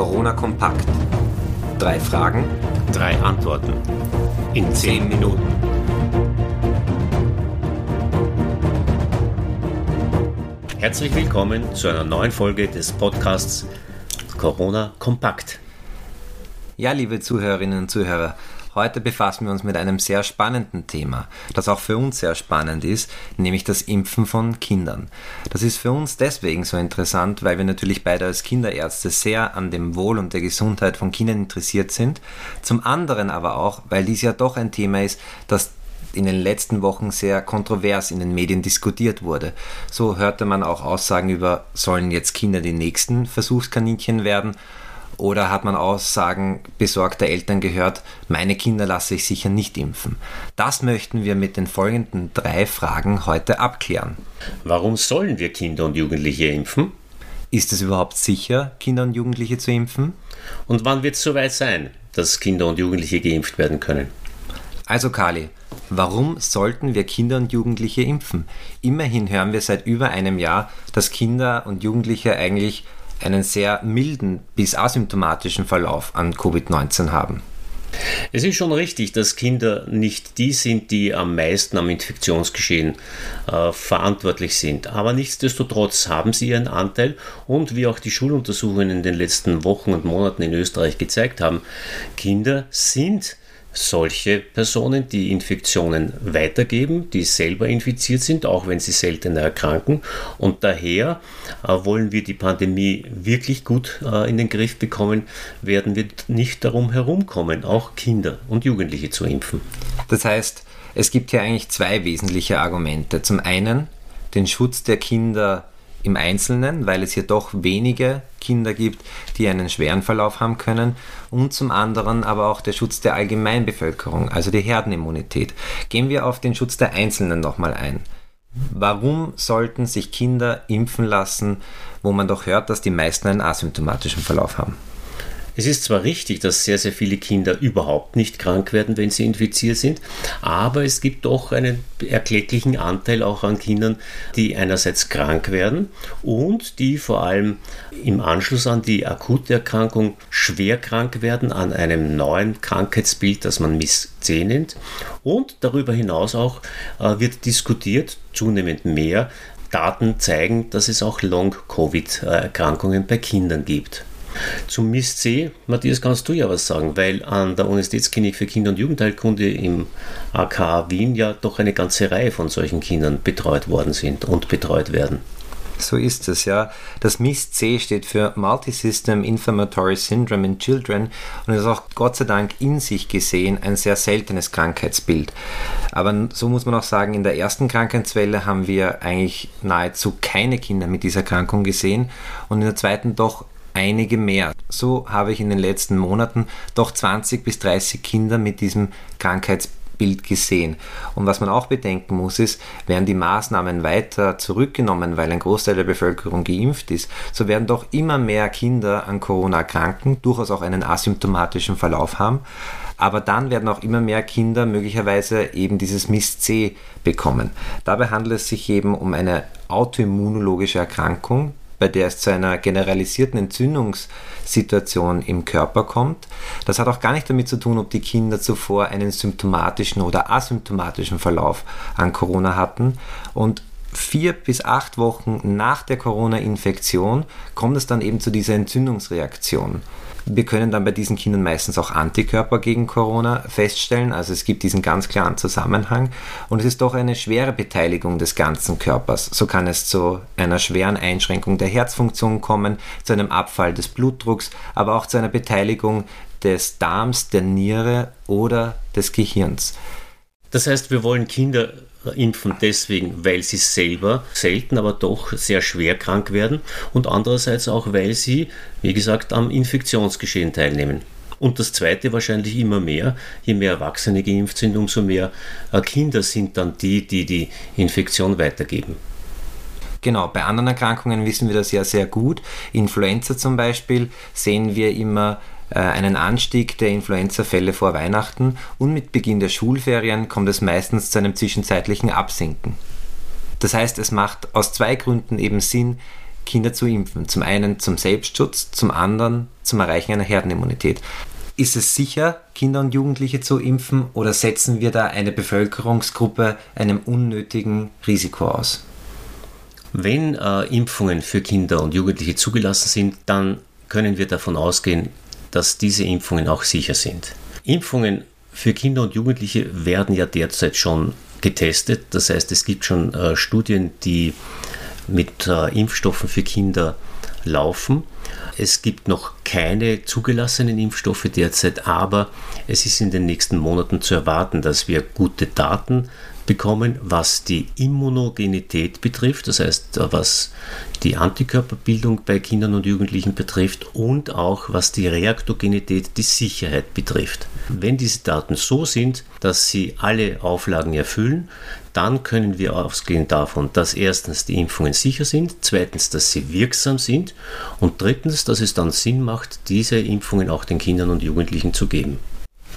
Corona kompakt. Drei Fragen, drei Antworten. In zehn Minuten. Herzlich willkommen zu einer neuen Folge des Podcasts Corona kompakt. Ja, liebe Zuhörerinnen und Zuhörer, Heute befassen wir uns mit einem sehr spannenden Thema, das auch für uns sehr spannend ist, nämlich das Impfen von Kindern. Das ist für uns deswegen so interessant, weil wir natürlich beide als Kinderärzte sehr an dem Wohl und der Gesundheit von Kindern interessiert sind. Zum anderen aber auch, weil dies ja doch ein Thema ist, das in den letzten Wochen sehr kontrovers in den Medien diskutiert wurde. So hörte man auch Aussagen über, sollen jetzt Kinder die nächsten Versuchskaninchen werden oder hat man Aussagen besorgter Eltern gehört, meine Kinder lasse ich sicher nicht impfen? Das möchten wir mit den folgenden drei Fragen heute abklären. Warum sollen wir Kinder und Jugendliche impfen? Ist es überhaupt sicher, Kinder und Jugendliche zu impfen? Und wann wird es soweit sein, dass Kinder und Jugendliche geimpft werden können? Also Kali, warum sollten wir Kinder und Jugendliche impfen? Immerhin hören wir seit über einem Jahr, dass Kinder und Jugendliche eigentlich einen sehr milden bis asymptomatischen Verlauf an Covid-19 haben. Es ist schon richtig, dass Kinder nicht die sind, die am meisten am Infektionsgeschehen äh, verantwortlich sind. Aber nichtsdestotrotz haben sie ihren Anteil und wie auch die Schuluntersuchungen in den letzten Wochen und Monaten in Österreich gezeigt haben, Kinder sind solche Personen, die Infektionen weitergeben, die selber infiziert sind, auch wenn sie seltener erkranken. Und daher äh, wollen wir die Pandemie wirklich gut äh, in den Griff bekommen, werden wir nicht darum herumkommen, auch Kinder und Jugendliche zu impfen. Das heißt, es gibt hier eigentlich zwei wesentliche Argumente. Zum einen den Schutz der Kinder im Einzelnen, weil es hier doch wenige Kinder gibt, die einen schweren Verlauf haben können und zum anderen aber auch der Schutz der Allgemeinbevölkerung, also die Herdenimmunität. Gehen wir auf den Schutz der Einzelnen nochmal ein. Warum sollten sich Kinder impfen lassen, wo man doch hört, dass die meisten einen asymptomatischen Verlauf haben? Es ist zwar richtig, dass sehr, sehr viele Kinder überhaupt nicht krank werden, wenn sie infiziert sind, aber es gibt doch einen erklecklichen Anteil auch an Kindern, die einerseits krank werden und die vor allem im Anschluss an die akute Erkrankung schwer krank werden an einem neuen Krankheitsbild, das man Miss C nennt. Und darüber hinaus auch äh, wird diskutiert, zunehmend mehr, Daten zeigen, dass es auch Long-Covid-Erkrankungen bei Kindern gibt. Zum MIS C, Matthias, kannst du ja was sagen, weil an der Universitätsklinik für Kinder- und Jugendheilkunde im AK Wien ja doch eine ganze Reihe von solchen Kindern betreut worden sind und betreut werden. So ist es, ja. Das MIS-C steht für Multisystem Inflammatory Syndrome in Children und ist auch Gott sei Dank in sich gesehen ein sehr seltenes Krankheitsbild. Aber so muss man auch sagen, in der ersten Krankheitswelle haben wir eigentlich nahezu keine Kinder mit dieser Erkrankung gesehen und in der zweiten doch einige mehr. So habe ich in den letzten Monaten doch 20 bis 30 Kinder mit diesem Krankheitsbild gesehen. Und was man auch bedenken muss, ist, werden die Maßnahmen weiter zurückgenommen, weil ein Großteil der Bevölkerung geimpft ist, so werden doch immer mehr Kinder an Corona erkranken, durchaus auch einen asymptomatischen Verlauf haben. Aber dann werden auch immer mehr Kinder möglicherweise eben dieses MIS-C bekommen. Dabei handelt es sich eben um eine autoimmunologische Erkrankung, bei der es zu einer generalisierten Entzündungssituation im Körper kommt. Das hat auch gar nicht damit zu tun, ob die Kinder zuvor einen symptomatischen oder asymptomatischen Verlauf an Corona hatten. Und vier bis acht Wochen nach der Corona-Infektion kommt es dann eben zu dieser Entzündungsreaktion. Wir können dann bei diesen Kindern meistens auch Antikörper gegen Corona feststellen. Also es gibt diesen ganz klaren Zusammenhang. Und es ist doch eine schwere Beteiligung des ganzen Körpers. So kann es zu einer schweren Einschränkung der Herzfunktion kommen, zu einem Abfall des Blutdrucks, aber auch zu einer Beteiligung des Darms, der Niere oder des Gehirns. Das heißt, wir wollen Kinder impfen deswegen, weil sie selber selten, aber doch sehr schwer krank werden und andererseits auch, weil sie, wie gesagt, am Infektionsgeschehen teilnehmen. Und das Zweite wahrscheinlich immer mehr, je mehr Erwachsene geimpft sind, umso mehr äh, Kinder sind dann die, die die Infektion weitergeben. Genau, bei anderen Erkrankungen wissen wir das ja sehr gut. Influenza zum Beispiel sehen wir immer einen Anstieg der Influenza-Fälle vor Weihnachten und mit Beginn der Schulferien kommt es meistens zu einem zwischenzeitlichen Absinken. Das heißt, es macht aus zwei Gründen eben Sinn, Kinder zu impfen. Zum einen zum Selbstschutz, zum anderen zum Erreichen einer Herdenimmunität. Ist es sicher, Kinder und Jugendliche zu impfen oder setzen wir da eine Bevölkerungsgruppe einem unnötigen Risiko aus? Wenn äh, Impfungen für Kinder und Jugendliche zugelassen sind, dann können wir davon ausgehen, dass diese Impfungen auch sicher sind. Impfungen für Kinder und Jugendliche werden ja derzeit schon getestet. Das heißt, es gibt schon äh, Studien, die mit äh, Impfstoffen für Kinder laufen. Es gibt noch keine zugelassenen Impfstoffe derzeit, aber es ist in den nächsten Monaten zu erwarten, dass wir gute Daten bekommen, was die Immunogenität betrifft, das heißt, was die Antikörperbildung bei Kindern und Jugendlichen betrifft und auch was die Reaktogenität, die Sicherheit betrifft. Wenn diese Daten so sind, dass sie alle Auflagen erfüllen, dann können wir ausgehen davon, dass erstens die Impfungen sicher sind, zweitens, dass sie wirksam sind und drittens, dass es dann Sinn macht, diese Impfungen auch den Kindern und Jugendlichen zu geben.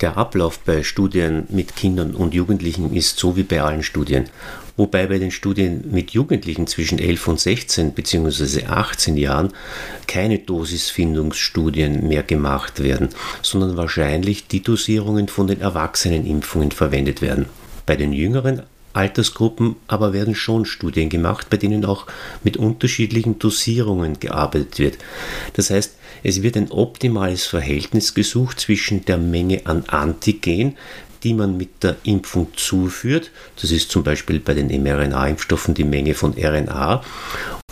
Der Ablauf bei Studien mit Kindern und Jugendlichen ist so wie bei allen Studien, wobei bei den Studien mit Jugendlichen zwischen 11 und 16 bzw. 18 Jahren keine Dosisfindungsstudien mehr gemacht werden, sondern wahrscheinlich die Dosierungen von den Erwachsenenimpfungen verwendet werden. Bei den jüngeren Altersgruppen aber werden schon Studien gemacht, bei denen auch mit unterschiedlichen Dosierungen gearbeitet wird. Das heißt, es wird ein optimales Verhältnis gesucht zwischen der Menge an Antigen, die man mit der Impfung zuführt, das ist zum Beispiel bei den mRNA-Impfstoffen die Menge von RNA,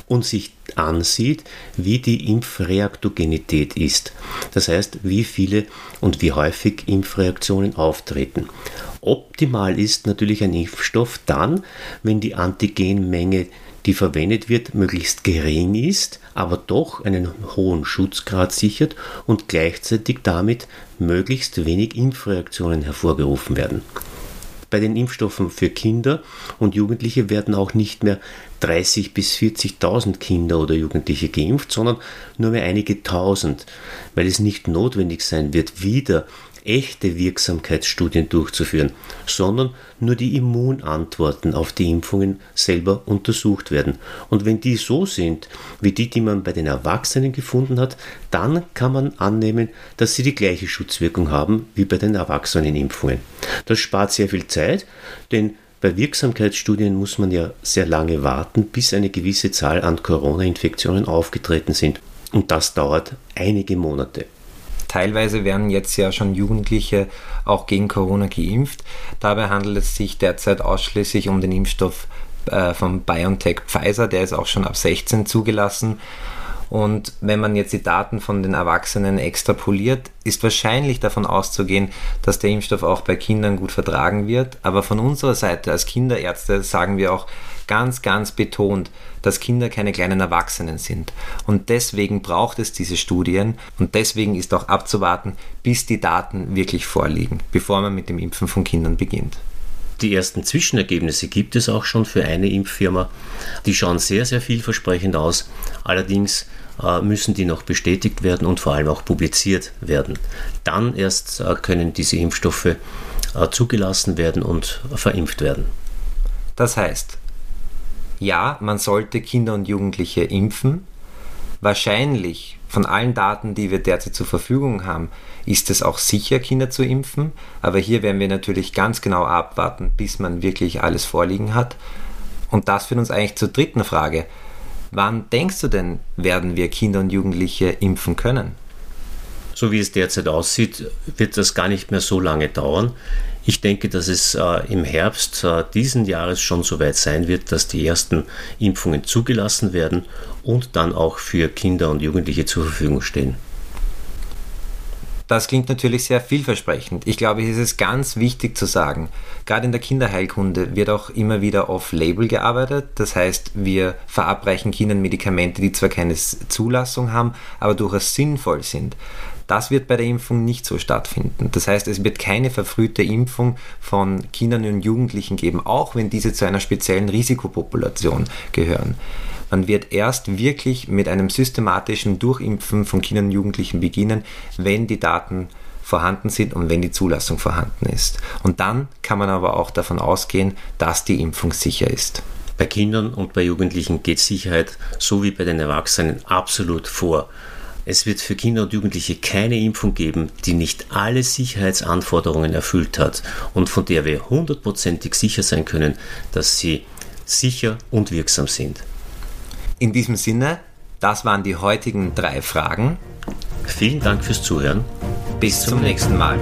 und sich ansieht, wie die Impfreaktogenität ist. Das heißt, wie viele und wie häufig Impfreaktionen auftreten. Optimal ist natürlich ein Impfstoff dann, wenn die Antigenmenge, die verwendet wird, möglichst gering ist, aber doch einen hohen Schutzgrad sichert und gleichzeitig damit möglichst wenig Impfreaktionen hervorgerufen werden. Bei den Impfstoffen für Kinder und Jugendliche werden auch nicht mehr 30.000 bis 40.000 Kinder oder Jugendliche geimpft, sondern nur mehr einige tausend, weil es nicht notwendig sein wird, wieder echte Wirksamkeitsstudien durchzuführen, sondern nur die Immunantworten auf die Impfungen selber untersucht werden. Und wenn die so sind, wie die, die man bei den Erwachsenen gefunden hat, dann kann man annehmen, dass sie die gleiche Schutzwirkung haben wie bei den Erwachsenenimpfungen. Das spart sehr viel Zeit, denn bei Wirksamkeitsstudien muss man ja sehr lange warten, bis eine gewisse Zahl an Corona-Infektionen aufgetreten sind. Und das dauert einige Monate. Teilweise werden jetzt ja schon Jugendliche auch gegen Corona geimpft. Dabei handelt es sich derzeit ausschließlich um den Impfstoff äh, von BioNTech Pfizer, der ist auch schon ab 16 zugelassen. Und wenn man jetzt die Daten von den Erwachsenen extrapoliert, ist wahrscheinlich davon auszugehen, dass der Impfstoff auch bei Kindern gut vertragen wird. Aber von unserer Seite als Kinderärzte sagen wir auch, ganz, ganz betont, dass Kinder keine kleinen Erwachsenen sind. Und deswegen braucht es diese Studien und deswegen ist auch abzuwarten, bis die Daten wirklich vorliegen, bevor man mit dem Impfen von Kindern beginnt. Die ersten Zwischenergebnisse gibt es auch schon für eine Impffirma. Die schauen sehr, sehr vielversprechend aus. Allerdings äh, müssen die noch bestätigt werden und vor allem auch publiziert werden. Dann erst äh, können diese Impfstoffe äh, zugelassen werden und verimpft werden. Das heißt, ja, man sollte Kinder und Jugendliche impfen. Wahrscheinlich von allen Daten, die wir derzeit zur Verfügung haben, ist es auch sicher, Kinder zu impfen. Aber hier werden wir natürlich ganz genau abwarten, bis man wirklich alles vorliegen hat. Und das führt uns eigentlich zur dritten Frage. Wann denkst du denn, werden wir Kinder und Jugendliche impfen können? So wie es derzeit aussieht, wird das gar nicht mehr so lange dauern. Ich denke, dass es äh, im Herbst äh, diesen Jahres schon soweit sein wird, dass die ersten Impfungen zugelassen werden und dann auch für Kinder und Jugendliche zur Verfügung stehen. Das klingt natürlich sehr vielversprechend. Ich glaube, es ist ganz wichtig zu sagen, gerade in der Kinderheilkunde wird auch immer wieder off-label gearbeitet. Das heißt, wir verabreichen Kindern Medikamente, die zwar keine Zulassung haben, aber durchaus sinnvoll sind. Das wird bei der Impfung nicht so stattfinden. Das heißt, es wird keine verfrühte Impfung von Kindern und Jugendlichen geben, auch wenn diese zu einer speziellen Risikopopulation gehören. Man wird erst wirklich mit einem systematischen Durchimpfen von Kindern und Jugendlichen beginnen, wenn die Daten vorhanden sind und wenn die Zulassung vorhanden ist. Und dann kann man aber auch davon ausgehen, dass die Impfung sicher ist. Bei Kindern und bei Jugendlichen geht Sicherheit so wie bei den Erwachsenen absolut vor. Es wird für Kinder und Jugendliche keine Impfung geben, die nicht alle Sicherheitsanforderungen erfüllt hat und von der wir hundertprozentig sicher sein können, dass sie sicher und wirksam sind. In diesem Sinne, das waren die heutigen drei Fragen. Vielen Dank fürs Zuhören. Bis zum nächsten Mal.